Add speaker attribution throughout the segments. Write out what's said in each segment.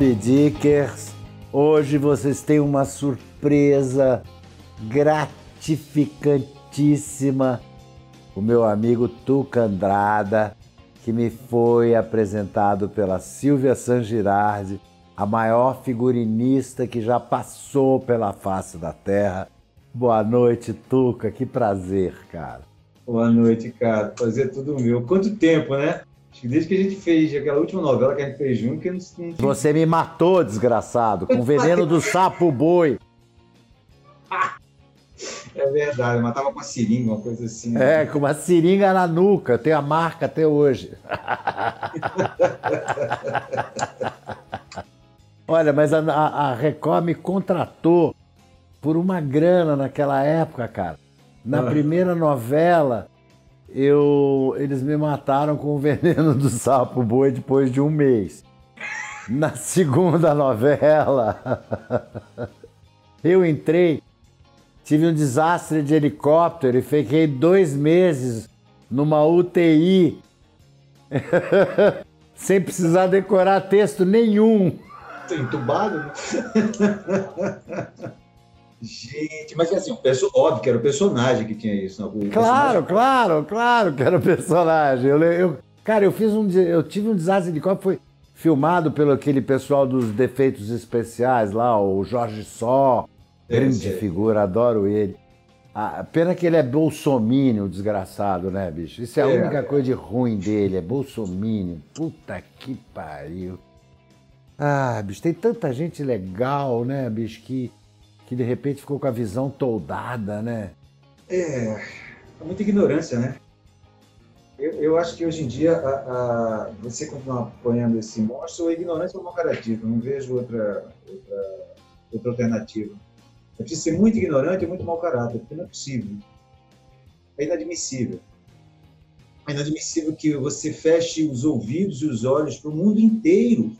Speaker 1: Mob Dickers! Hoje vocês têm uma surpresa gratificantíssima. O meu amigo Tuca Andrada, que me foi apresentado pela Silvia Sangirardi, a maior figurinista que já passou pela face da Terra. Boa noite, Tuca, que prazer, cara.
Speaker 2: Boa noite, cara. Prazer tudo meu. Quanto tempo, né? Acho que desde que a gente fez aquela última novela que a gente fez junto, que não, não...
Speaker 1: Você me matou, desgraçado, com veneno do sapo boi.
Speaker 2: É verdade, matava com a seringa, uma coisa assim.
Speaker 1: É, com uma seringa na nuca, tem a marca até hoje. Olha, mas a, a, Record me contratou por uma grana naquela época, cara. Na ah. primeira novela, eu, eles me mataram com o veneno do sapo boi depois de um mês. Na segunda novela, eu entrei, tive um desastre de helicóptero e fiquei dois meses numa UTI, sem precisar decorar texto nenhum.
Speaker 2: Entubado? Né? Gente, mas assim, óbvio que era o personagem que tinha isso. Não?
Speaker 1: Claro, claro, claro que era o personagem. Eu, eu, cara, eu fiz um. Eu tive um desastre de copo, foi filmado pelo aquele pessoal dos defeitos especiais lá, o Jorge Só. Grande figura, adoro ele. Ah, pena que ele é bolsomínio, desgraçado, né, bicho? Isso é a é, única é. coisa de ruim dele, é bolsomínio. Puta que pariu. Ah, bicho, tem tanta gente legal, né, bicho, que que de repente ficou com a visão toldada, né?
Speaker 2: É, é muita ignorância, né? Eu, eu acho que hoje em dia a, a, você continuar apoiando esse monstro, a ignorância é uma carativa, não vejo outra, outra, outra alternativa. É preciso ser muito ignorante e muito mau caráter, porque não é possível. É inadmissível. É inadmissível que você feche os ouvidos e os olhos para o mundo inteiro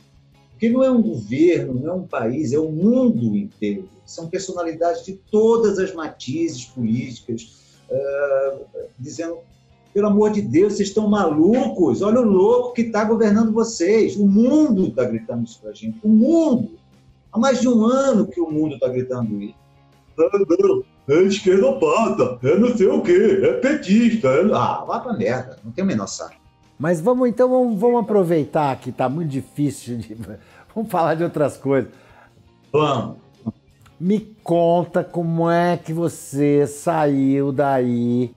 Speaker 2: porque não é um governo, não é um país, é o mundo inteiro. São personalidades de todas as matizes políticas, uh, dizendo: pelo amor de Deus, vocês estão malucos, olha o louco que está governando vocês. O mundo está gritando isso para a gente. O mundo. Há mais de um ano que o mundo está gritando isso. É, é esquerdopata, é não sei o quê, é petista. É... Ah, vá pra merda, não tem o menor saco.
Speaker 1: Mas vamos então, vamos, vamos aproveitar que está muito difícil de. Vamos falar de outras coisas.
Speaker 2: Vamos.
Speaker 1: Me conta como é que você saiu daí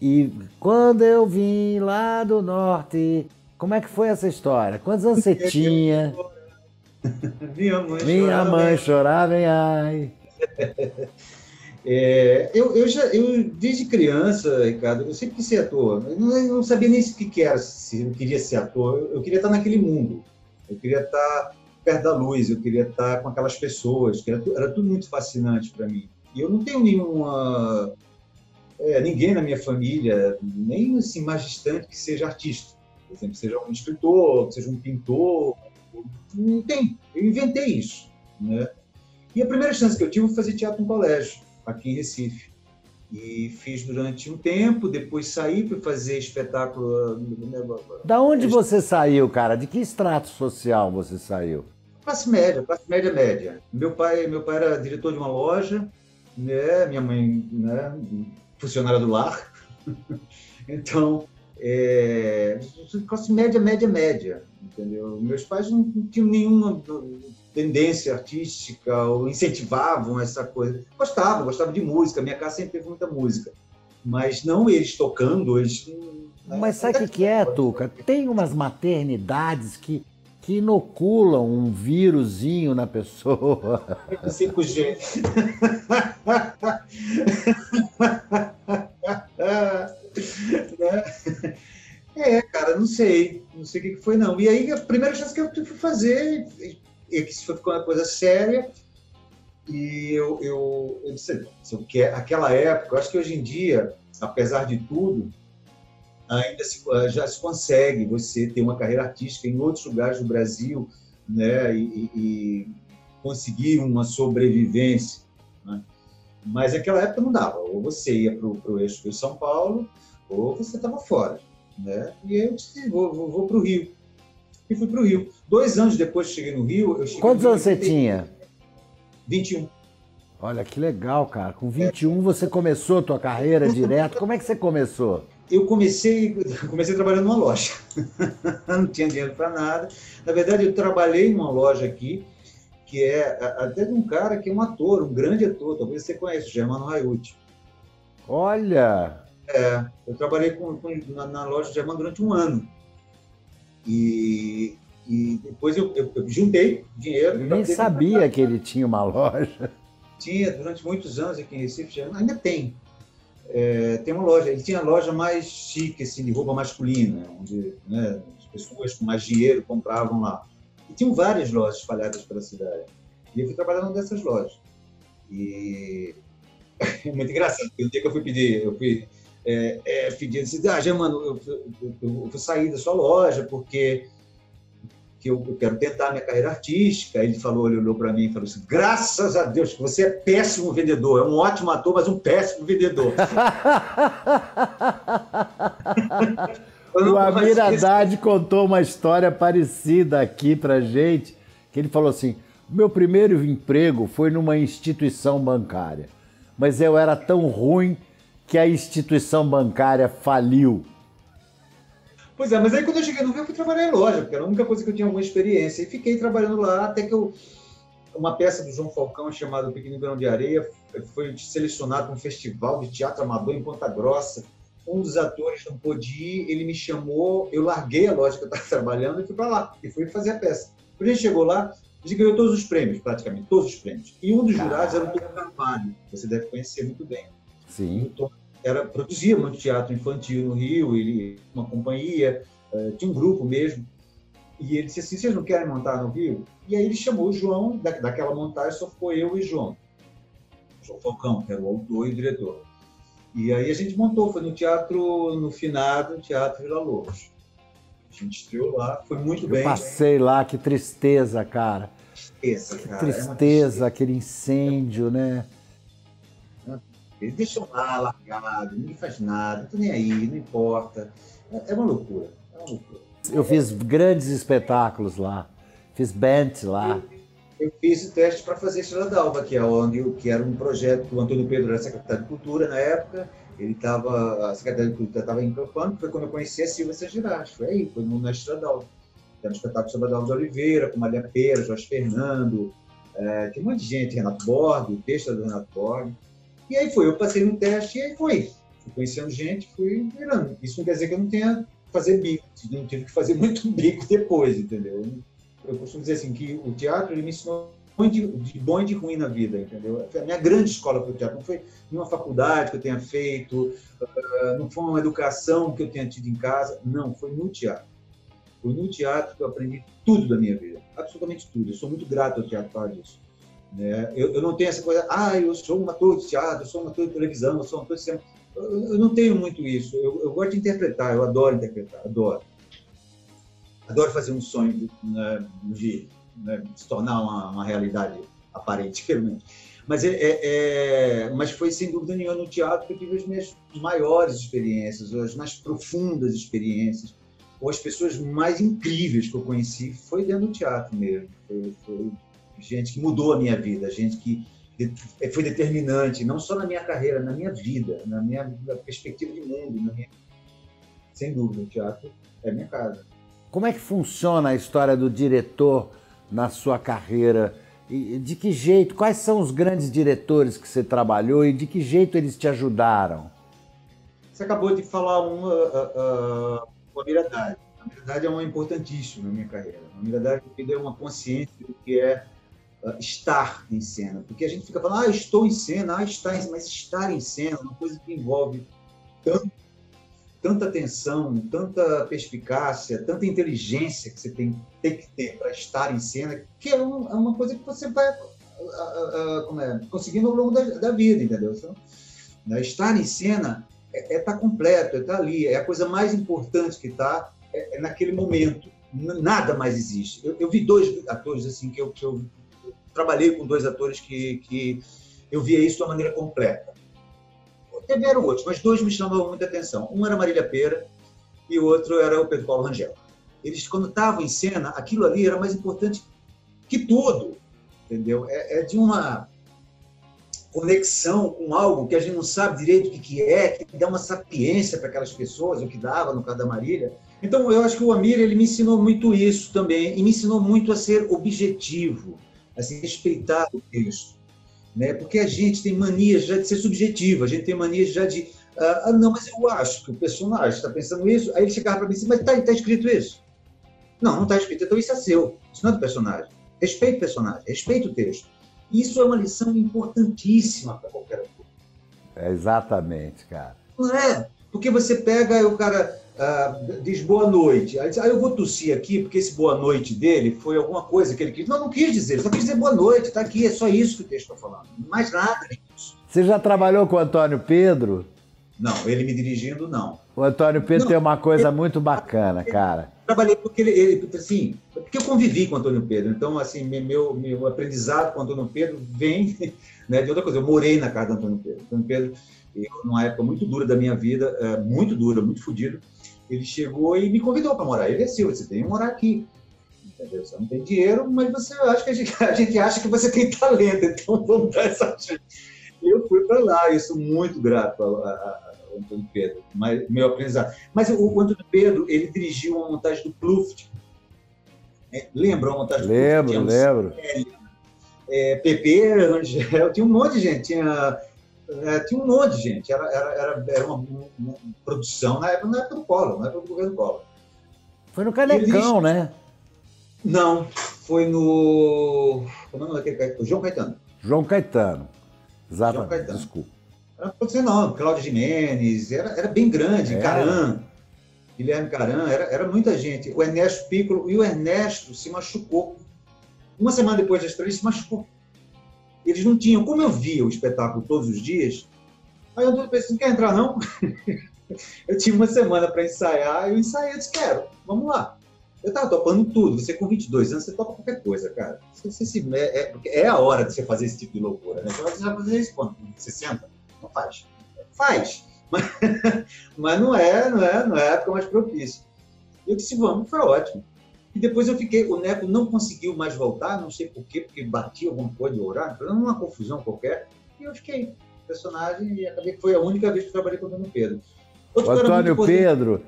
Speaker 1: e quando eu vim lá do norte, como é que foi essa história? Quantos anos você tinha?
Speaker 2: Minha mãe
Speaker 1: Minha
Speaker 2: chorava.
Speaker 1: mãe chorava, ai.
Speaker 2: É, eu, eu, já, eu, desde criança, Ricardo, eu sempre quis ser ator. Eu não, eu não sabia nem o que, era, se eu queria ser ator. Eu, eu, queria estar naquele mundo. Eu queria estar perto da luz, eu queria estar com aquelas pessoas. Que era, era tudo muito fascinante para mim. E eu não tenho nenhuma. É, ninguém na minha família, nem assim, distante, que seja artista. Por exemplo, seja um escritor, seja um pintor. Não tem. Eu inventei isso. Né? E a primeira chance que eu tive foi fazer teatro no colégio aqui em Recife. E fiz durante um tempo, depois saí para fazer espetáculo. Né,
Speaker 1: da onde você saiu, cara? De que extrato social você saiu?
Speaker 2: Classe média, classe média média. Meu pai, meu pai era diretor de uma loja, né? Minha mãe, né? Funcionária do lar. então, é, classe média, média, média, entendeu? Meus pais não, não tinham nenhuma tendência artística ou incentivavam essa coisa. Gostavam, gostavam de música. Minha casa sempre teve muita música. Mas não eles tocando, eles.
Speaker 1: Né? Mas sabe o que, que é, Tuca? Tem umas maternidades que, que inoculam um vírusinho na pessoa.
Speaker 2: 5G. né? É, cara, não sei. Não sei o que foi, não. E aí, a primeira chance que eu fui fazer, e que isso ficando uma coisa séria. E eu, eu, eu disse, que aquela época, eu acho que hoje em dia, apesar de tudo, ainda se, já se consegue você ter uma carreira artística em outros lugares do Brasil, né, e, e conseguir uma sobrevivência. Né? Mas naquela época não dava. Ou você ia para o eixo de São Paulo, ou você estava fora. Né? E eu disse, vou, vou, vou para o Rio. E fui para o Rio. Dois anos depois que cheguei no Rio, eu cheguei
Speaker 1: Quantos anos você tinha?
Speaker 2: 21.
Speaker 1: Olha que legal, cara. Com 21 você começou a tua carreira direto. Como é que você começou?
Speaker 2: Eu comecei, comecei trabalhando numa loja. Não tinha dinheiro para nada. Na verdade, eu trabalhei numa loja aqui, que é até de um cara que é um ator, um grande ator. Talvez você conheça, o Germano Raiuti.
Speaker 1: Olha!
Speaker 2: É, eu trabalhei com, com, na, na, loja de Germano durante um ano. E, e depois eu, eu, eu juntei dinheiro.
Speaker 1: Eu nem sabia que ele tinha uma loja.
Speaker 2: Tinha durante muitos anos aqui em Recife, ainda tem. É, tem uma loja, ele tinha a loja mais chique, assim, de roupa masculina, onde né, as pessoas com mais dinheiro compravam lá. E tinham várias lojas espalhadas pela cidade. E eu fui trabalhar numa dessas lojas. E é muito engraçado, porque o dia que eu fui pedir, eu fui é, é, pedir, disse, ah, Germano, eu, eu, eu, sair da sua loja porque que eu, eu quero tentar minha carreira artística. Ele falou, ele olhou para mim e falou assim: graças a Deus que você é péssimo vendedor, é um ótimo ator, mas um péssimo vendedor.
Speaker 1: o Amir Haddad contou uma história parecida aqui para gente, que ele falou assim: meu primeiro emprego foi numa instituição bancária, mas eu era tão ruim que a instituição bancária faliu.
Speaker 2: Pois é, mas aí quando eu cheguei no Rio, eu fui trabalhar em loja, porque era a única coisa que eu tinha alguma experiência. E fiquei trabalhando lá até que eu. Uma peça do João Falcão chamada Pequeno Grão de Areia foi selecionada para um festival de teatro amador em Ponta Grossa. Um dos atores não pôde ir, ele me chamou, eu larguei a loja que eu estava trabalhando e fui para lá. E fui fazer a peça. Quando a gente chegou lá, a gente ganhou todos os prêmios, praticamente, todos os prêmios. E um dos jurados era o Tom Carvalho, você deve conhecer muito bem.
Speaker 1: Sim.
Speaker 2: O Tom era produzia muito teatro infantil no Rio, ele uma companhia, uh, tinha um grupo mesmo. E ele disse assim: vocês não querem montar no Rio? E aí ele chamou o João, da, daquela montagem só ficou eu e João. João Falcão, que era o autor e o diretor. E aí a gente montou, foi no teatro, no finado, Teatro Vila Lobos. A gente estreou lá, foi muito
Speaker 1: eu
Speaker 2: bem.
Speaker 1: Passei lá, que tristeza, cara.
Speaker 2: Tristeza,
Speaker 1: que
Speaker 2: cara.
Speaker 1: Tristeza, é tristeza, aquele incêndio, né?
Speaker 2: Eles deixam lá largado, ninguém faz nada, tô nem aí, não importa. É, é uma loucura, é uma loucura.
Speaker 1: Eu fiz grandes espetáculos lá, fiz band lá.
Speaker 2: Eu, eu fiz o teste para fazer Estrela d'Alva, que é onde que era um projeto do Antônio Pedro era secretário de Cultura na época. Ele estava, a secretária de Cultura estava encampando, foi quando eu conheci a Silvia Sangiras, foi aí, foi no, na Estrela d'Alva. Era um espetáculo sobre a Dalva de Oliveira, com Maria Pera, Jorge Fernando, é, tinha um monte de gente, Renato Borg, o texto do Renato Borg. E aí foi, eu passei no teste e aí foi. Fui conhecendo gente, fui virando. Isso não quer dizer que eu não tenha que fazer bico, não tive que fazer muito bico depois, entendeu? Eu costumo dizer assim, que o teatro me ensinou de, de bom e de ruim na vida, entendeu? A minha grande escola foi o teatro. Não foi nenhuma faculdade que eu tenha feito, ah, não foi uma educação que eu tenha tido em casa, não, foi no teatro. Foi no teatro que eu aprendi tudo da minha vida, absolutamente tudo. Eu sou muito grato ao teatro por disso. Né? Eu, eu, não tenho essa coisa, ah, eu sou um ator de teatro, eu sou um ator de televisão, eu sou um ator de cinema. Eu, eu não tenho muito isso. Eu, eu, gosto de interpretar, eu adoro interpretar, adoro. Adoro fazer um sonho né, de né, se tornar uma, uma, realidade aparente, menos. Mas, é, é, é, mas foi sem dúvida nenhuma no teatro que eu tive as minhas maiores experiências, as mais profundas experiências, ou as pessoas mais incríveis que eu conheci foi dentro do teatro mesmo. Foi, foi gente que mudou a minha vida, gente que foi determinante, não só na minha carreira, na minha vida, na minha perspectiva de mundo, na minha... sem dúvida, o teatro é minha casa.
Speaker 1: Como é que funciona a história do diretor na sua carreira? E de que jeito? Quais são os grandes diretores que você trabalhou e de que jeito eles te ajudaram?
Speaker 2: Você acabou de falar uma, uh, uh, uma verdade. A verdade é uma importantíssima na minha carreira. A verdade me deu uma consciência do que é uh, estar em cena. Porque a gente fica falando, ah, estou em cena, ah, está em cena, mas estar em cena é uma coisa que envolve tanto, tanta atenção, tanta perspicácia, tanta inteligência que você tem, tem que ter para estar em cena, que é, um, é, uma coisa que você vai uh, uh, é, conseguindo ao longo da, da vida, entendeu? Então, né, estar em cena é estar é tá completo, é estar tá ali, é a coisa mais importante que está é, é naquele momento. Nada mais existe. Eu, eu vi dois atores assim que eu, que eu trabalhei com dois atores que, que eu via isso de uma maneira completa. Tiveram outros, mas dois me chamavam muita atenção. Um era Marília Pera e o outro era o Pedro Paulo Rangel. eles, quando estavam em cena, aquilo ali era mais importante que tudo, entendeu? É, é, de uma conexão com algo que a gente não sabe direito o que, que é, que dá uma sapiência para aquelas pessoas, o que dava no caso da Marília. Então, eu acho que o Amir ele me ensinou muito isso também, e me ensinou muito a ser objetivo, respeitar o texto. Né? Porque a gente tem manias já de ser subjetivo, a gente tem manias já de. Ah, ah não, mas eu acho que o personagem está pensando isso. Aí ele chegava para mim assim, mas está tá escrito isso? Não, não está escrito. Então isso é seu, isso não é do personagem. Respeite o personagem, respeite o texto. Isso é uma lição importantíssima para qualquer ator.
Speaker 1: É exatamente, cara.
Speaker 2: Não é? Porque você pega o cara uh, diz boa noite. Aí diz, ah, eu vou tossir aqui porque esse boa noite dele foi alguma coisa que ele quis. Não, não quis dizer, ele só quis dizer boa noite, está aqui, é só isso que o texto está falando. Mais nada disso.
Speaker 1: Você já trabalhou com o Antônio Pedro?
Speaker 2: Não, ele me dirigindo, não.
Speaker 1: O Antônio Pedro não, tem uma coisa ele, muito bacana, cara.
Speaker 2: Trabalhei porque ele, ele, assim, porque eu convivi com o Antônio Pedro. Então, assim, meu, meu aprendizado com o Antônio Pedro vem né, de outra coisa. Eu morei na casa do Antônio Pedro. Antônio Pedro, eu, numa época muito dura da minha vida, é, muito dura, muito fodido, ele chegou e me convidou para morar. Ele é Silva, você tem que morar aqui. Entendeu? Você não tem dinheiro, mas você acha que a gente, a gente acha que você tem talento, então vamos dar essa chance. Eu fui para lá, eu sou muito grato ao, Antônio Pedro, mas, meu aprendizado. Mas o, o Antônio Pedro, ele dirigiu uma montagem do Pluft. É, lembra a montagem do
Speaker 1: lembro, Pluft? Lembro, lembro.
Speaker 2: É, Pepe, Angel, tinha um monte de gente. Tinha é, tinha um monte de gente, era, era, era, uma, uma, uma, produção na época, na época do Collor, na época do governo Collor.
Speaker 1: Foi no Canecão, Eles... né?
Speaker 2: Não, foi no. Como é o nome João Caetano.
Speaker 1: João Caetano. Exatamente. João Caetano. Desculpa.
Speaker 2: Era não, Cláudio Jimenez, era, era bem grande, é. Caran, Guilherme Caran, era, era muita gente. O Ernesto Piccolo, e o Ernesto se machucou. Uma semana depois da estreia, ele se machucou. Eles não tinham, como eu via o espetáculo todos os dias, aí eu pensei, não quer entrar não? eu tinha uma semana para ensaiar, eu ensaiei, eu disse, quero, vamos lá. Eu estava topando tudo, você com 22 anos, você topa qualquer coisa, cara. Você, você se, é, é, é, a hora de você fazer esse tipo de loucura, né? Você vai fazer isso quando? 60? Não faz. Faz. Mas, mas não é, não é, não é a época mais propícia. Eu disse, vamos, foi ótimo. E depois eu fiquei, o Neco não conseguiu mais voltar, não sei por quê, porque batia alguma coisa de horário, uma confusão qualquer, e eu fiquei personagem e acabei que foi a única vez que eu trabalhei com o Antônio Pedro.
Speaker 1: Outro o Antônio Pedro,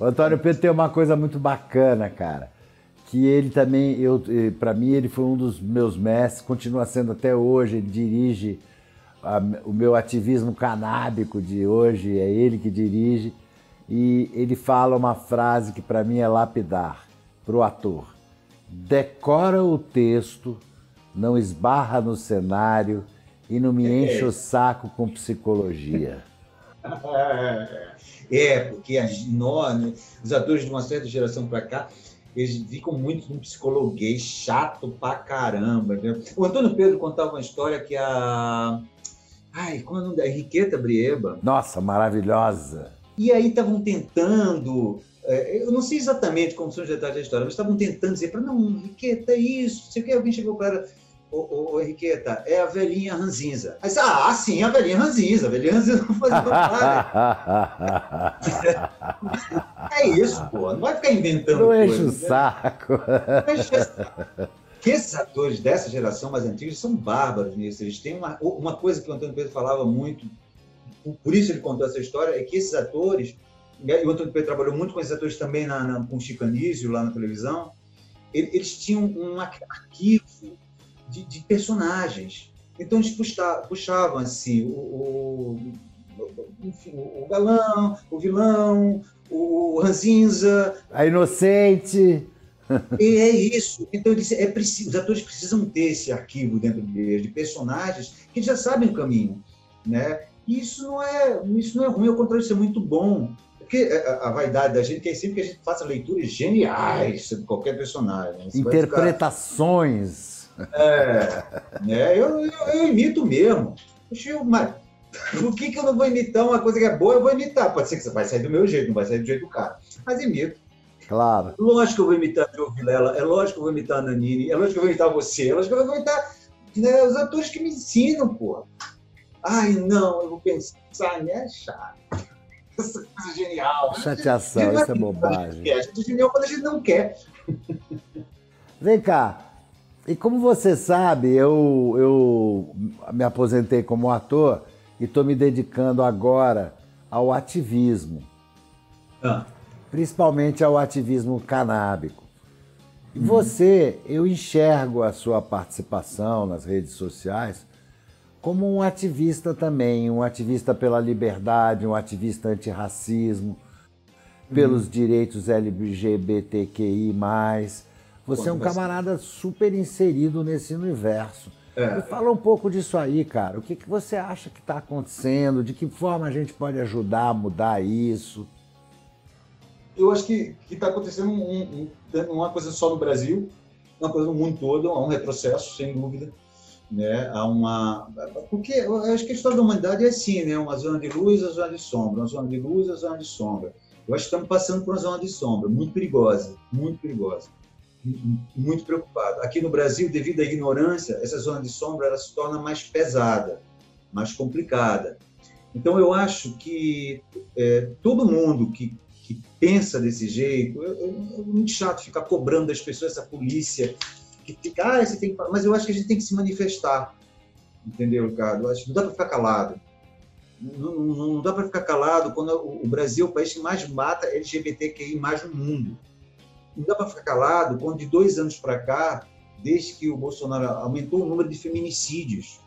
Speaker 1: o Antônio Pedro tem uma coisa muito bacana, cara, que ele também, eu, para mim ele foi um dos meus mestres, continua sendo até hoje, ele dirige a, o meu ativismo canábico de hoje, é ele que dirige, e ele fala uma frase que para mim é lapidar para o ator. Decora o texto, não esbarra no cenário e não me é. enche o saco com psicologia.
Speaker 2: É, porque nós, né, os atores de uma certa geração para cá, eles ficam muito no psicologuês, chato pra caramba. Entendeu? O Antônio Pedro contava uma história que a. Ai, como é o nome da Henriqueta Brieba?
Speaker 1: Nossa, maravilhosa!
Speaker 2: E aí estavam tentando é, eu não sei exatamente como são os detalhes da história, mas estavam tentando dizer para não, Henriqueta, é isso, sei o que, alguém chegou para Ô, ô, Henriqueta, é a velhinha ranzinza. Aí, ah, sim, a velhinha ranzinza. A velhinha ranzinza não faz É isso, pô. Não vai ficar inventando
Speaker 1: Não enche o né? saco.
Speaker 2: Que esses atores dessa geração mais antiga são bárbaros nisso. Eles têm uma, uma coisa que o Antônio Pedro falava muito, por isso ele contou essa história, é que esses atores e o Antônio Pedro trabalhou muito com esses atores também na, na, com o Chico Anísio, lá na televisão, eles tinham um arquivo de, de personagens. Então eles puxavam assim, o, o, enfim, o galão, o vilão, o ranzinza.
Speaker 1: A inocente.
Speaker 2: E é isso. Então eles, é preciso, os atores precisam ter esse arquivo dentro deles, de personagens que já sabem o caminho. Né? E isso não é, isso não é ruim, ao contrário, isso é muito bom. Porque a, vaidade da gente quer sempre que a gente faça leituras geniais sobre qualquer personagem.
Speaker 1: Você Interpretações.
Speaker 2: Ficar... É, né? eu, eu, eu, imito mesmo. Eu, mas, por que, que eu não vou imitar uma coisa que é boa? Eu vou imitar. Pode ser que vai sair do meu jeito, não vai sair do jeito do cara. Mas imito.
Speaker 1: Claro.
Speaker 2: Lógico que eu vou imitar o Vilela, é lógico que eu vou imitar a Nanini, é lógico que eu vou imitar você, é lógico que eu vou imitar né, os atores que me ensinam, pô. Ai, não, eu vou pensar, né? É chato. Essa coisa genial.
Speaker 1: Chateação, isso é bobagem.
Speaker 2: A gente é genial quando a gente não quer.
Speaker 1: Vem cá, e como você sabe, eu, eu me aposentei como ator e estou me dedicando agora ao ativismo. Ah. Principalmente ao ativismo canábico. E você, eu enxergo a sua participação nas redes sociais como um ativista também, um ativista pela liberdade, um ativista antirracismo, pelos uhum. direitos LGBTQI. Você é um camarada super inserido nesse universo. É. Fala um pouco disso aí, cara. O que, que você acha que está acontecendo? De que forma a gente pode ajudar a mudar isso?
Speaker 2: Eu acho que está acontecendo um, um, uma coisa só no Brasil, uma coisa no mundo todo, há um retrocesso, sem dúvida né, a uma porque eu acho que a história da humanidade é assim, né, uma zona de luz, a zona de sombra, uma zona de luz, a zona de sombra. Eu acho que estamos passando por uma zona de sombra muito perigosa, muito perigosa, muito preocupado. Aqui no Brasil, devido à ignorância, essa zona de sombra ela se torna mais pesada, mais complicada. Então eu acho que é, todo mundo que, que pensa desse jeito, é, muito chato ficar cobrando das pessoas essa polícia ah, você tem que... Mas eu acho que a gente tem que se manifestar, entendeu, Ricardo? Eu acho que não dá para ficar calado. Não, não, não dá para ficar calado quando o Brasil é o país que mais mata LGBTQI mais no mundo. Não dá para ficar calado quando de dois anos para cá, desde que o Bolsonaro aumentou o número de feminicídios,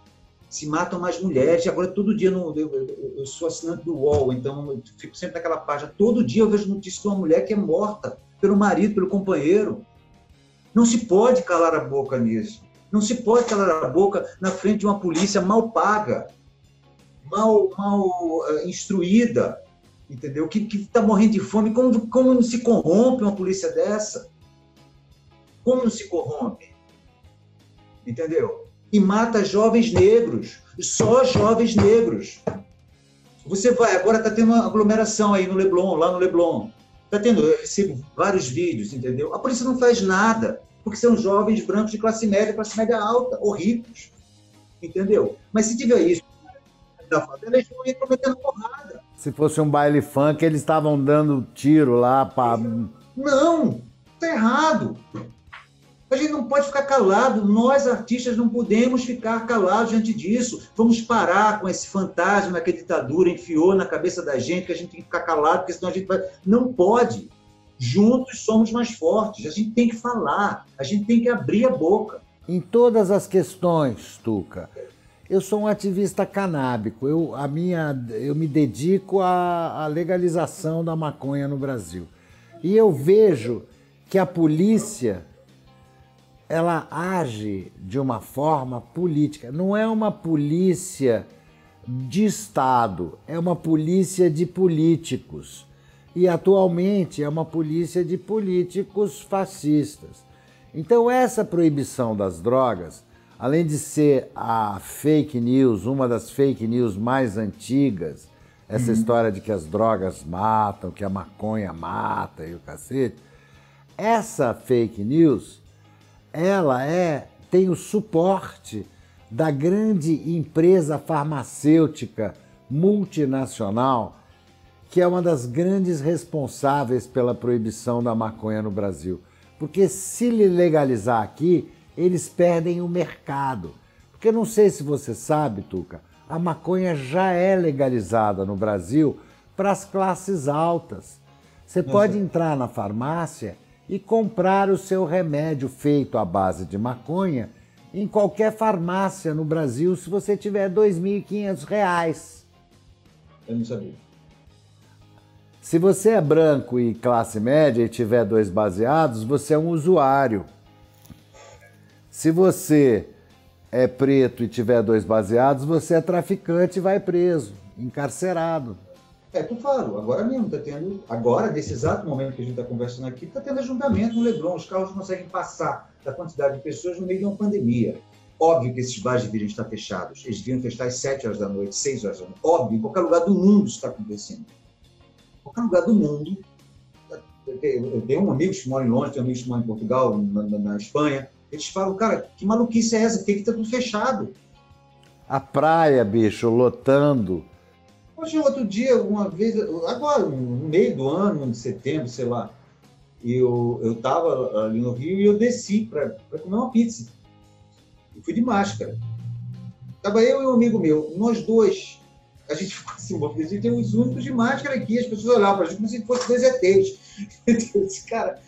Speaker 2: se matam mais mulheres. Agora todo dia no, eu, eu, eu, sou assinante do UOL, então eu fico sempre naquela página. Todo dia eu vejo notícia de uma mulher que é morta pelo marido, pelo companheiro. Não se pode calar a boca nisso. Não se pode calar a boca na frente de uma polícia mal paga, mal, mal uh, instruída, entendeu? Que está morrendo de fome. Como, como não se corrompe uma polícia dessa? Como não se corrompe? Entendeu? E mata jovens negros, só jovens negros. Você vai, agora está tendo uma aglomeração aí no Leblon, lá no Leblon. Está tendo, eu recebo vários vídeos, entendeu? A polícia não faz nada, porque são jovens brancos de classe média, classe média alta, ou ricos, entendeu? Mas se tiver isso da favela, eles vão ir prometendo porrada.
Speaker 1: Se fosse um baile funk, eles estavam dando tiro lá para.
Speaker 2: Não, tá errado. A gente não pode ficar calado, nós artistas não podemos ficar calados diante disso. Vamos parar com esse fantasma que a ditadura enfiou na cabeça da gente, que a gente tem que ficar calado, porque senão a gente vai. Não pode. Juntos somos mais fortes. A gente tem que falar, a gente tem que abrir a boca.
Speaker 1: Em todas as questões, Tuca, eu sou um ativista canábico. Eu, a minha, eu me dedico à, à legalização da maconha no Brasil. E eu vejo que a polícia ela age de uma forma política. Não é uma polícia de Estado, é uma polícia de políticos. E atualmente é uma polícia de políticos fascistas. Então, essa proibição das drogas, além de ser a fake news, uma das fake news mais antigas, essa uhum. história de que as drogas matam, que a maconha mata e o cacete, essa fake news ela é tem o suporte da grande empresa farmacêutica multinacional, que é uma das grandes responsáveis pela proibição da maconha no Brasil. Porque se legalizar aqui, eles perdem o mercado. Porque não sei se você sabe, Tuca, a maconha já é legalizada no Brasil para as classes altas. Você pode entrar na farmácia e comprar o seu remédio feito à base de maconha em qualquer farmácia no Brasil se você tiver R$ 2.500.
Speaker 2: Eu não sabia.
Speaker 1: Se você é branco e classe média e tiver dois baseados, você é um usuário. Se você é preto e tiver dois baseados, você é traficante e vai preso, encarcerado.
Speaker 2: É, tu falo, agora mesmo está tendo, agora, nesse exato momento que a gente está conversando aqui, está tendo ajuntamento no Leblon, os carros conseguem passar da quantidade de pessoas no meio de uma pandemia. Óbvio que esses bares deveriam estar fechados, eles deveriam fechar às 7 horas da noite, 6 horas da noite. Óbvio, em qualquer lugar do mundo isso está acontecendo. Em qualquer lugar do mundo. Eu tenho um amigo que mora em Londres, tenho um amigo que mora em Portugal, na, na, na Espanha. Eles falam, cara, que maluquice é essa? Por que está tudo fechado?
Speaker 1: A praia, bicho, lotando
Speaker 2: Hoje, outro dia, uma vez, agora, no meio do ano, de setembro, sei lá, eu eu estava ali no Rio e eu desci para comer uma pizza. Eu fui de máscara. Tava eu e um amigo meu, nós dois. A gente ficou assim, a gente tem os únicos de máscara aqui, as pessoas olhavam para a gente como se fossem dois ETs. Cara,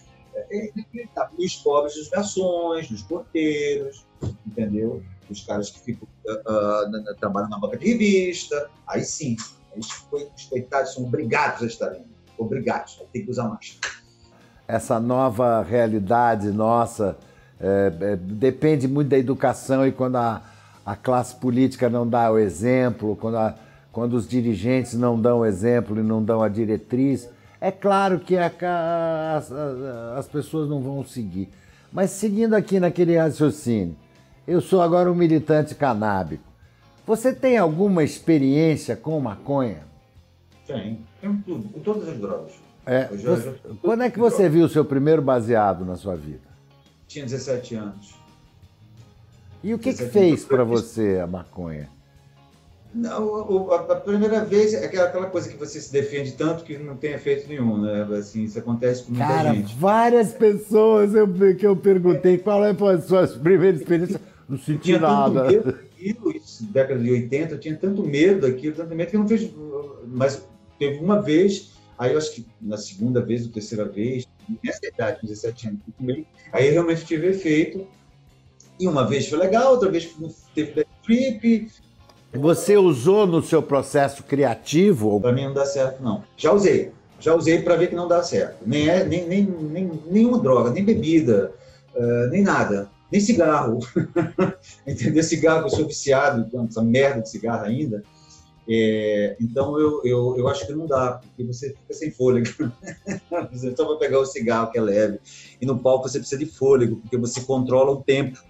Speaker 2: é, é, os pobres dos garçons, dos porteiros, entendeu? Os caras que ficam, uh, uh, trabalham na banca de revista, aí sim, os coitados são obrigados a estarem, obrigados, a ter que usar máscara
Speaker 1: essa nova realidade nossa é, é, depende muito da educação e quando a, a classe política não dá o exemplo, quando, a, quando os dirigentes não dão o exemplo e não dão a diretriz, é claro que a, a, as pessoas não vão seguir. Mas seguindo aqui naquele raciocínio, eu sou agora um militante canábico. Você tem alguma experiência com maconha?
Speaker 2: Tem, tem tudo, com todas as drogas.
Speaker 1: É, já, você, já... Quando é que você viu o seu primeiro baseado na sua vida?
Speaker 2: Tinha 17 anos.
Speaker 1: E o que, que fez para você a maconha?
Speaker 2: Não, a primeira vez é aquela coisa que você se defende tanto que não tem efeito nenhum, né? Assim, isso acontece com muita
Speaker 1: Cara,
Speaker 2: gente.
Speaker 1: várias pessoas eu, que eu perguntei qual é a sua primeira experiência, não senti tinha nada.
Speaker 2: Tanto medo daquilo, isso, década de 80, eu tinha tanto medo daquilo, tanto medo que eu não fiz. Mas teve uma vez Aí eu acho que na segunda vez ou terceira vez, nessa idade, 17 anos, aí realmente tive efeito. E uma vez foi legal, outra vez teve trip.
Speaker 1: Você usou no seu processo criativo?
Speaker 2: Para mim não dá certo, não. Já usei. Já usei para ver que não dá certo. Nem, é, nem, nem, nem nenhuma droga, nem bebida, uh, nem nada. Nem cigarro. Entendeu? Cigarro, eu sou viciado, essa merda de cigarro ainda. É, então eu, eu, eu acho que não dá, porque você fica sem fôlego. você só vai pegar o cigarro que é leve. E no palco você precisa de fôlego, porque você controla o tempo.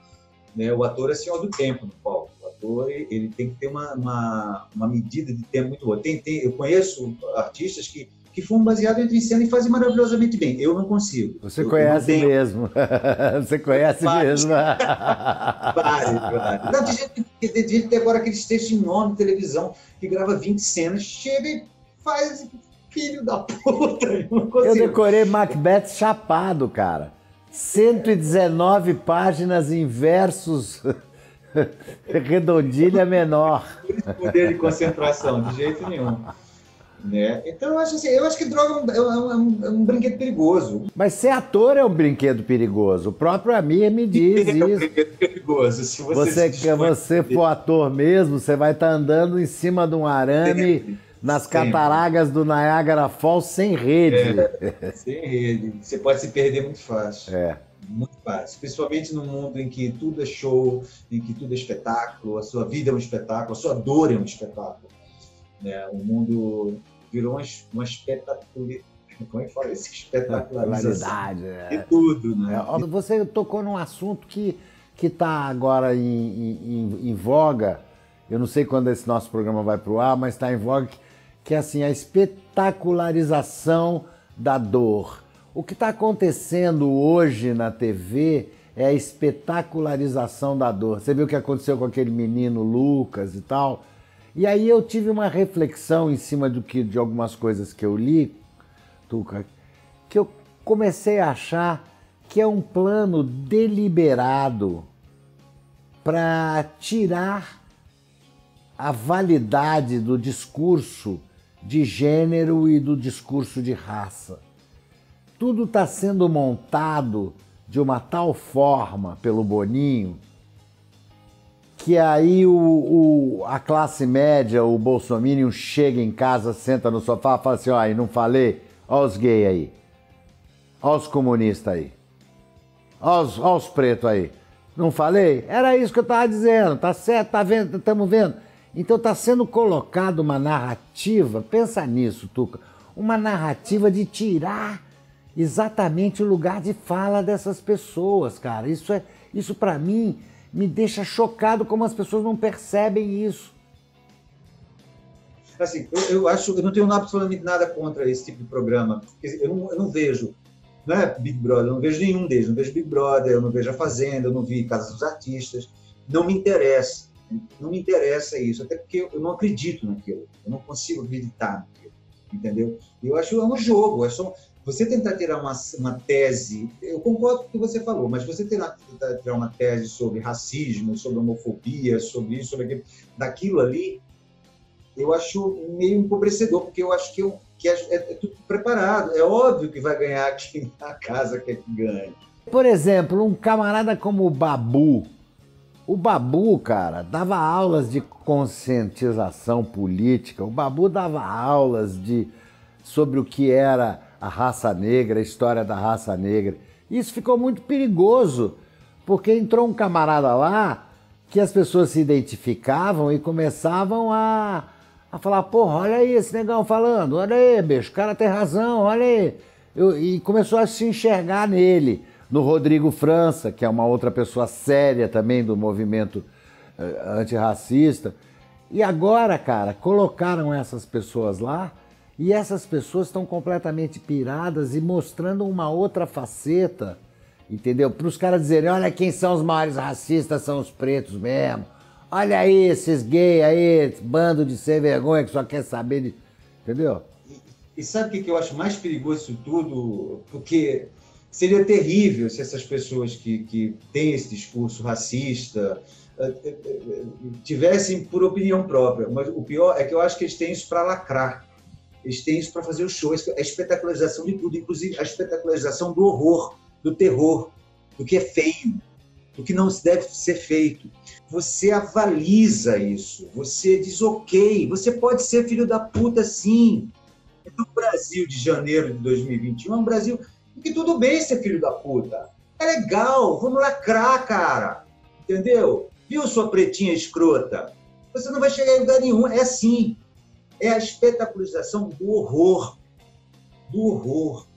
Speaker 2: Né? O ator é senhor do tempo no palco. O ator ele tem que ter uma, uma, uma medida de tempo muito boa. Tem, tem, eu conheço artistas que que foram baseados entre cena e fazem maravilhosamente bem. Eu não consigo.
Speaker 1: Você
Speaker 2: eu,
Speaker 1: conhece eu mesmo. Você conhece
Speaker 2: vários,
Speaker 1: mesmo.
Speaker 2: vários, vários. Não, tem gente, tem gente tem agora aqueles textos enormes de televisão que grava 20 cenas, chega e faz filho da puta. Eu,
Speaker 1: eu decorei Macbeth chapado, cara. 119 páginas em versos redondilha menor.
Speaker 2: Poder de concentração, de jeito nenhum. Né? Então, eu acho, assim, eu acho que droga é, é um, é, um, é um, brinquedo perigoso.
Speaker 1: Mas ser ator é um brinquedo perigoso. O próprio Amir me diz é isso. um
Speaker 2: brinquedo perigoso. Se
Speaker 1: você, você, você for ator mesmo, você vai estar tá andando em cima de um arame Sempre. nas Sempre. cataragas do Niagara Falls sem rede.
Speaker 2: É, sem rede. Você pode se perder muito fácil.
Speaker 1: É.
Speaker 2: Muito fácil. Principalmente num mundo em que tudo é show, em que tudo é espetáculo, a sua vida é um espetáculo, a sua dor é um espetáculo. Né? O mundo virou uma, uma espetacularidade. Como é que fala isso? Espetacularização
Speaker 1: é.
Speaker 2: de tudo, né?
Speaker 1: É, você tocou num assunto que que está agora em, em, em, voga. Eu não sei quando esse nosso programa vai para o ar, mas está em voga que, que é assim a espetacularização da dor. O que está acontecendo hoje na TV é a espetacularização da dor. Você viu o que aconteceu com aquele menino Lucas e tal? E aí eu tive uma reflexão em cima do que, de algumas coisas que eu li, Tuca, que eu comecei a achar que é um plano deliberado para tirar a validade do discurso de gênero e do discurso de raça. Tudo está sendo montado de uma tal forma pelo Boninho que aí o, o, a classe média, o bolsominion, chega em casa, senta no sofá e fala assim, ó, aí não falei? Ó os gays aí. Ó os comunistas aí. Ó os, ó os pretos aí. Não falei? Era isso que eu estava dizendo, tá certo, tá vendo, estamos vendo. Então está sendo colocada uma narrativa, pensa nisso, Tuca, uma narrativa de tirar exatamente o lugar de fala dessas pessoas, cara. Isso é, isso para mim me deixa chocado como as pessoas não percebem isso.
Speaker 2: Assim, eu, eu acho, eu não tenho absolutamente nada contra esse tipo de programa. Eu não, eu não vejo, não é Big Brother, eu não vejo nenhum deles. Eu não vejo Big Brother, eu não vejo A Fazenda, eu não vi Casa dos Artistas. Não me interessa. Não me interessa isso, até porque eu não acredito naquilo. Eu não consigo acreditar naquilo, entendeu? Eu acho que é um jogo, é só você tentar tirar uma, uma tese, eu concordo com o que você falou, mas você tentar, tirar uma tese sobre racismo, sobre homofobia, sobre isso, sobre aquilo, daquilo ali, eu acho meio empobrecedor, porque eu acho que, eu, que é, é, é, tudo preparado. É óbvio que vai ganhar quem a casa quer que ganhe.
Speaker 1: Por exemplo, um camarada como o Babu. O Babu, cara, dava aulas de conscientização política. O Babu dava aulas de sobre o que era a raça negra, a história da raça negra. Isso ficou muito perigoso, porque entrou um camarada lá que as pessoas se identificavam e começavam a, a falar: porra, olha aí esse negão falando, olha aí, bicho, o cara tem razão, olha aí. Eu, e começou a se enxergar nele, no Rodrigo França, que é uma outra pessoa séria também do movimento uh, antirracista. E agora, cara, colocaram essas pessoas lá e essas pessoas estão completamente piradas e mostrando uma outra faceta, entendeu? Para os caras dizerem: olha quem são os maiores racistas, são os pretos mesmo. Olha aí esses gays aí, bando de sem vergonha que só quer saber de. Entendeu?
Speaker 2: E, e sabe o que eu acho mais perigoso isso tudo? Porque seria terrível se essas pessoas que, que têm esse discurso racista eh, eh, eh, tivessem por opinião própria. Mas o pior é que eu acho que eles têm isso para lacrar eles têm isso para fazer o show, a espetacularização de tudo, inclusive a espetacularização do horror, do terror, do que é feio, do que não deve ser feito. Você avaliza isso, você diz ok, você pode ser filho da puta sim. No Brasil de janeiro de 2021 é um Brasil que tudo bem ser filho da puta. É legal, vamos lacrar, cara. Entendeu? Viu sua pretinha escrota? Você não vai chegar em lugar nenhum, é assim é a espetacularização do horror. Do horror.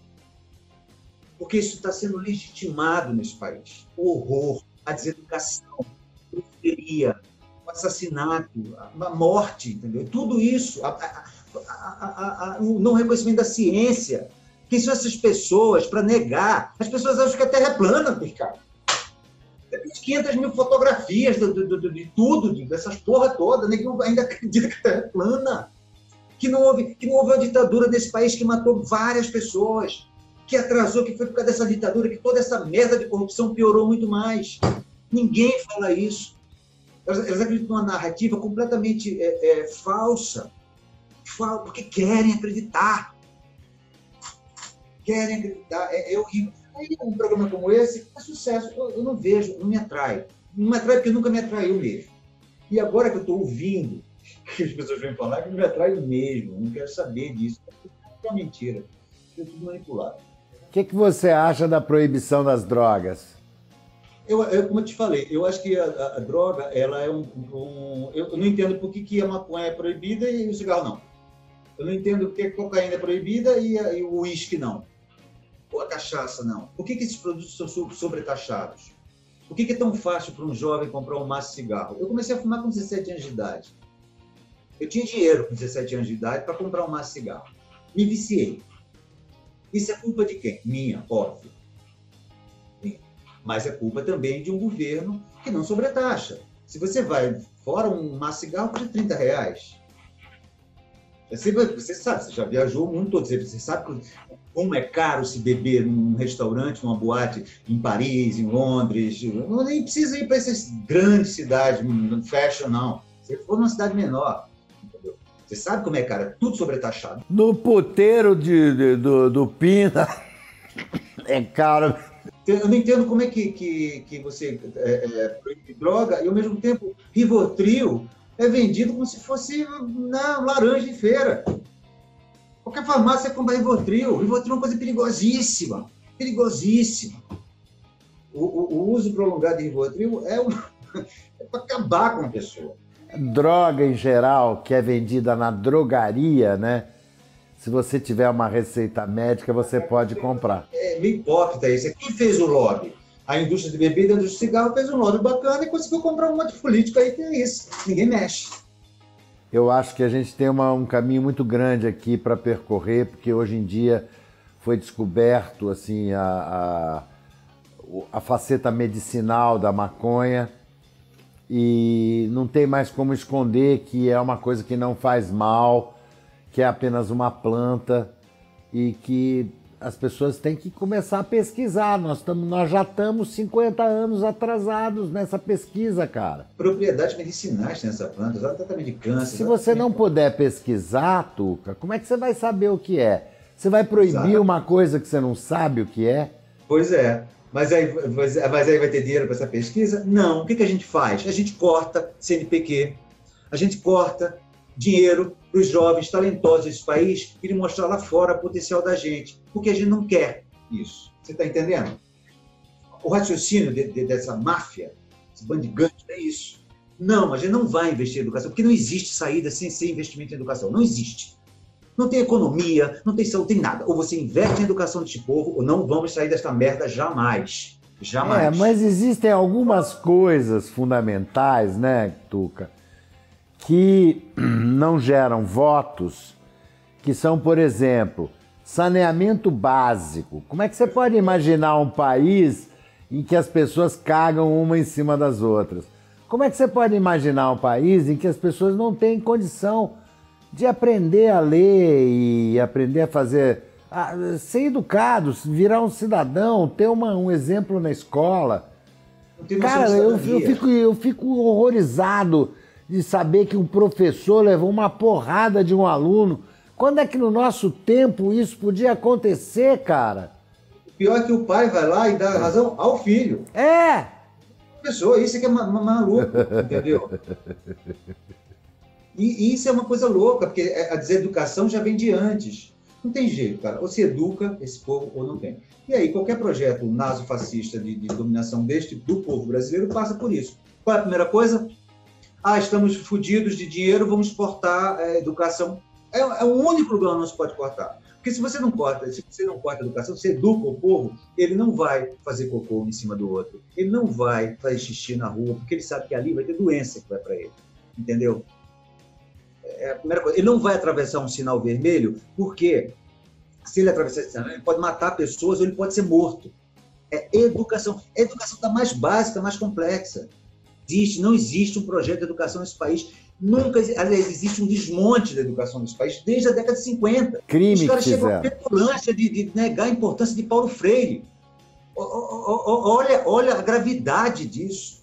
Speaker 2: Porque isso está sendo legitimado nesse país. O horror, a deseducação, a periferia, o assassinato, a morte, entendeu? Tudo isso, a, a, o não reconhecimento da ciência. Quem são essas pessoas para negar? As pessoas acham que a Terra é plana, cara. Tem 500 mil fotografias de, de, de, tudo, dessas porra toda. Ninguém ainda acredita que a Terra é plana que não houve, que não houve uma ditadura nesse país que matou várias pessoas, que atrasou, que foi por causa dessa ditadura, que toda essa merda de corrupção piorou muito mais. Ninguém fala isso. Elas, elas acreditam numa narrativa completamente é, é, falsa, porque querem acreditar. Querem acreditar. É, é horrível. Aí um programa como esse é sucesso. Eu, eu não vejo, não me atrai. Não me atrai porque nunca me atraiu mesmo. E agora que eu estou ouvindo que as pessoas vêm falar que me atrai mesmo, não quero saber disso. É uma mentira. É tudo manipulado.
Speaker 1: O que, que você acha da proibição das drogas?
Speaker 2: Eu, eu, como eu te falei, eu acho que a, a, a droga, ela é um, um, Eu não entendo por que, que a maconha é proibida e o cigarro não. Eu não entendo por que a cocaína é proibida e, a, e o uísque não. Ou a cachaça não. Por que, que esses produtos são sobretaxados? Por que, que é tão fácil para um jovem comprar um maço de cigarro? Eu comecei a fumar com 17 anos de idade. Eu tinha dinheiro com 17 anos de idade para comprar um maço de cigarro. Me viciei. Isso é culpa de quem? Minha, óbvio. Mas é culpa também de um governo que não sobretaxa. Se você vai fora, um maço de cigarro custa 30 reais. Você, você sabe, você já viajou o mundo todo, você sabe como é caro se beber num restaurante, numa boate em Paris, em Londres. Não nem precisa ir para essas grandes cidades, fashion, não. Se for numa cidade menor, você sabe como é, cara? Tudo sobretaxado.
Speaker 1: No puteiro de, de do, do Pina é caro.
Speaker 2: Eu não entendo como é que, que, que você é, é, proíbe droga e, ao mesmo tempo, Rivotril é vendido como se fosse na laranja em feira. Qualquer farmácia compra Rivotril. Rivotril é uma coisa perigosíssima. Perigosíssima. O, o, o uso prolongado de Rivotril é, um, é para acabar com a pessoa
Speaker 1: droga em geral que é vendida na drogaria, né? Se você tiver uma receita médica, você pode comprar.
Speaker 2: É meio hipócrita isso. Quem fez o lobby? A indústria de bebida, a indústria de cigarro fez um lobby bacana e conseguiu comprar um monte de político aí que é isso. Ninguém mexe.
Speaker 1: Eu acho que a gente tem uma, um caminho muito grande aqui para percorrer, porque hoje em dia foi descoberto assim a, a, a faceta medicinal da maconha e não tem mais como esconder que é uma coisa que não faz mal, que é apenas uma planta e que as pessoas têm que começar a pesquisar. Nós, tamo, nós já estamos 50 anos atrasados nessa pesquisa, cara.
Speaker 2: Propriedades medicinais nessa planta, tratamento de câncer.
Speaker 1: Se você não puder pesquisar, Tuca, como é que você vai saber o que é? Você vai proibir Exato. uma coisa que você não sabe o que é?
Speaker 2: Pois é. Mas aí, mas aí vai ter dinheiro para essa pesquisa? Não. O que, que a gente faz? A gente corta CNPq, a gente corta dinheiro para os jovens talentosos desse país e mostrar lá fora o potencial da gente, porque a gente não quer isso. Você está entendendo? O raciocínio de, de, dessa máfia, esse bandigante, é isso. Não, a gente não vai investir em educação, porque não existe saída sem ser investimento em educação. Não existe. Não tem economia, não tem saúde, tem nada. Ou você investe em educação desse povo, ou não vamos sair desta merda jamais. Jamais.
Speaker 1: É, mas existem algumas coisas fundamentais, né, Tuca, que não geram votos, que são, por exemplo, saneamento básico. Como é que você pode imaginar um país em que as pessoas cagam uma em cima das outras? Como é que você pode imaginar um país em que as pessoas não têm condição de aprender a ler e aprender a fazer. A ser educado, virar um cidadão, ter uma, um exemplo na escola. Cara, eu, eu, fico, eu fico horrorizado de saber que um professor levou uma porrada de um aluno. Quando é que no nosso tempo isso podia acontecer, cara?
Speaker 2: O pior é que o pai vai lá e dá razão ao filho.
Speaker 1: É!
Speaker 2: Professor, isso é que é maluco, entendeu? E, e, isso é uma coisa louca, porque a deseducação já vem de antes. Não tem jeito, cara. Ou se educa esse povo ou não tem. E aí, qualquer projeto naso-fascista de, de, dominação deste do povo brasileiro passa por isso. Qual é a primeira coisa? Ah, estamos fodidos de dinheiro, vamos cortar a educação. É, é o único lugar que não se pode cortar. Porque se você não corta, se você não corta a educação, você educa o povo, ele não vai fazer cocô em cima do outro. Ele não vai fazer xixi na rua, porque ele sabe que ali vai ter doença que vai para ele. Entendeu? É a primeira coisa. Ele não vai atravessar um sinal vermelho, porque se ele atravessar esse sinal, ele pode matar pessoas ou ele pode ser morto. É educação. É a educação da mais básica, mais complexa. Existe, não existe um projeto de educação nesse país. Nunca, aliás, existe um desmonte da educação nesse país desde a década de 50.
Speaker 1: Crime
Speaker 2: Os caras
Speaker 1: chegam
Speaker 2: à petulância de, de negar a importância de Paulo Freire. Olha, olha a gravidade disso.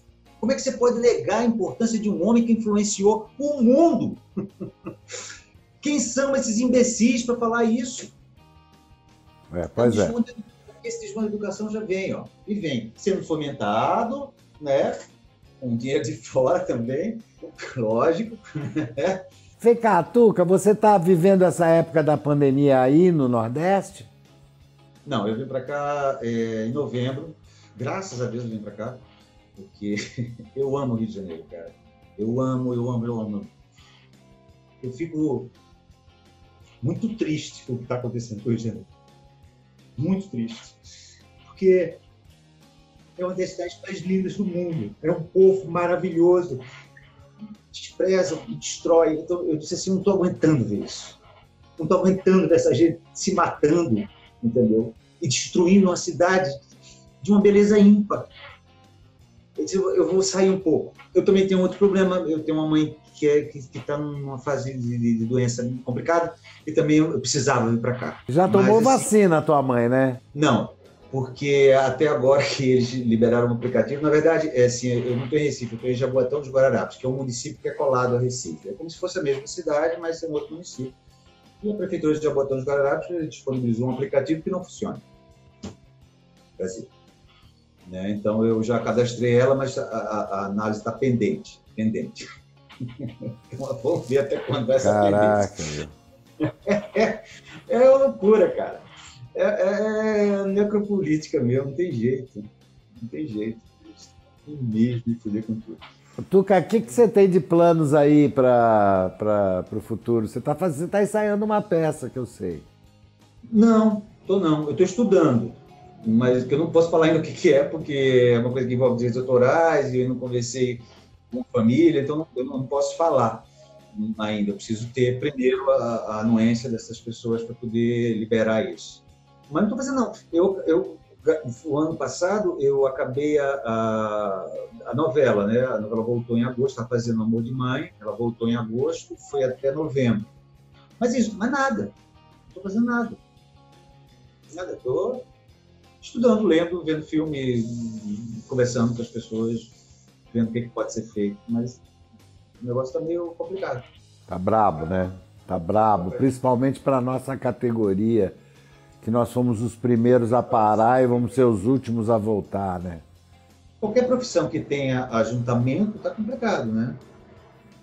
Speaker 2: Como é que você pode negar a importância de um homem que influenciou o mundo? Quem são esses imbecis para falar isso?
Speaker 1: É, pois é.
Speaker 2: Esse desmonte de educação já vem, ó, e vem sendo fomentado, né? Com dinheiro de fora também, lógico. Né?
Speaker 1: Vem cá, Tuca, você está vivendo essa época da pandemia aí no Nordeste?
Speaker 2: Não, eu vim para cá é, em novembro. Graças a Deus eu vim para cá porque eu amo o Rio de Janeiro, cara. Eu amo, eu amo, eu amo. Eu fico muito triste com o que está acontecendo com o Rio de Janeiro. Muito triste. Porque é uma das cidades mais lindas do mundo. É um povo maravilhoso. Despreza e destrói. Então, eu disse assim, não estou aguentando ver isso. Não estou aguentando ver essa gente se matando, entendeu? E destruindo uma cidade de uma beleza ímpar. Eu disse, eu vou sair um pouco. Eu também tenho outro problema. Eu tenho uma mãe que é, está numa fase de, de, doença complicada e também eu precisava vir para cá.
Speaker 1: Já tomou Mas, assim, vacina a tua mãe, né?
Speaker 2: Não, porque até agora que eles liberaram o aplicativo, na verdade, é assim, eu não estou em Recife, eu estou em Jaboatão dos Guararapes, que é um município que é colado a Recife. É como se fosse a mesma cidade, mas é um outro município. E a Prefeitura de Jaboatão dos Guararapes disponibilizou um aplicativo que não funciona. Brasil. Né? Então, eu já cadastrei ela, mas a, a análise está pendente. pendente. Vamos ver até quando vai essa
Speaker 1: Caraca,
Speaker 2: é, é uma loucura, cara. É, é, é necropolítica mesmo, não tem jeito. Não tem jeito. Tem mesmo de foder com tudo.
Speaker 1: Tuca, o que, que você tem de planos aí para o futuro? Você está tá ensaiando uma peça, que eu sei.
Speaker 2: Não, tô não. Eu estou estudando mas que eu não posso falar ainda o que, que é, porque é uma coisa que envolve direitos autorais e eu não conversei com a família, então eu não posso falar ainda. Eu preciso ter primeiro a, a anuência dessas pessoas para poder liberar isso. Mas não estou fazendo, não. Eu, eu o ano passado eu acabei a, a, a, novela, né? A novela voltou em agosto, está fazendo Amor de Mãe, ela voltou em agosto, foi até novembro. Mas isso, mas nada, não estou fazendo nada. Nada, estou estudando, lendo, vendo filme, conversando com as pessoas, vendo o que, que pode ser feito, mas o negócio está meio complicado.
Speaker 1: Tá brabo, né? Tá brabo, principalmente para nossa categoria que nós fomos os primeiros a parar e vamos ser os últimos a voltar, né?
Speaker 2: Qualquer profissão que tenha ajuntamento está complicado, né?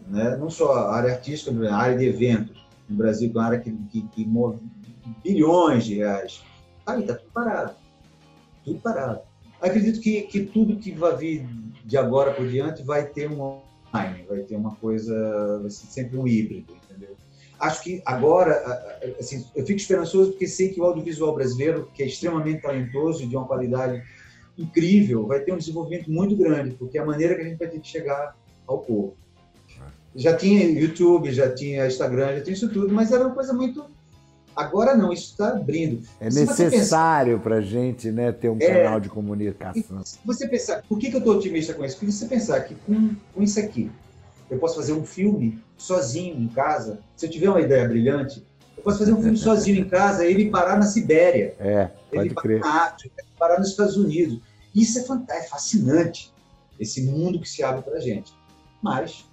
Speaker 2: né? Não só a área artística, a área de eventos. No Brasil, é uma área que, que, que move bilhões de reais. Aí, está tudo parado. Tudo parado. Acredito que, que tudo que vai vir de agora por diante vai ter um online, vai ter uma coisa, vai ser sempre um híbrido, entendeu? acho que agora, assim, eu fico esperançoso porque sei que o audiovisual brasileiro, que é extremamente talentoso e de uma qualidade incrível, vai ter um desenvolvimento muito grande, porque é a maneira que a gente vai ter de chegar ao povo. Já tinha YouTube, já tinha Instagram, já tinha isso tudo, mas era uma coisa muito. Agora não, isso está abrindo.
Speaker 1: É se necessário para a gente né, ter um é, canal de comunicação.
Speaker 2: Se você pensar, por que, que eu estou otimista com isso? Porque você pensar que com, com isso aqui, eu posso fazer um filme sozinho em casa. Se eu tiver uma ideia brilhante, eu posso fazer um filme sozinho em casa, ele parar na Sibéria.
Speaker 1: É, pode
Speaker 2: ele
Speaker 1: crer.
Speaker 2: parar na África, parar nos Estados Unidos. Isso é fantástico, é fascinante, esse mundo que se abre para a gente. Mas,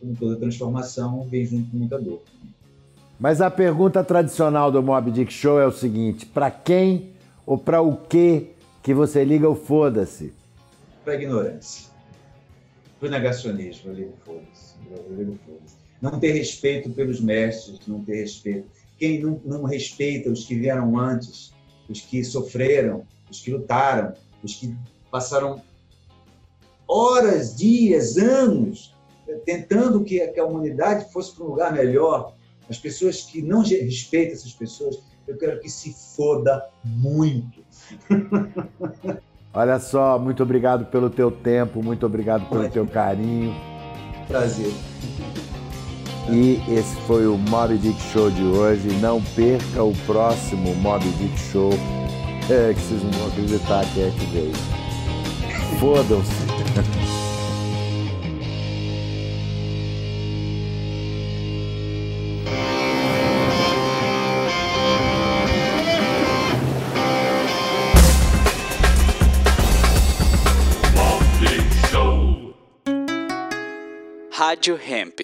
Speaker 2: como toda transformação, vem junto com muita dor.
Speaker 1: Mas a pergunta tradicional do Mob Dick Show é o seguinte: para quem ou para o que que você liga o foda-se?
Speaker 2: Para ignorância. Para o negacionismo, eu ligo foda-se. Foda-se não ter respeito pelos mestres, não ter respeito. Quem não, não respeita os que vieram antes, os que sofreram, os que lutaram, os que passaram horas, dias, anos tentando que, a humanidade fosse para um lugar melhor, as pessoas que não respeitam essas pessoas, eu quero que se foda muito.
Speaker 1: Olha só, muito obrigado pelo teu tempo, muito obrigado pelo teu carinho.
Speaker 2: Prazer.
Speaker 1: E esse foi o Mob Dick Show de hoje. Não perca o próximo Mob Dick Show, é, que vocês não vão acreditar que é que veio. Fodam-se.
Speaker 3: Radiohemp.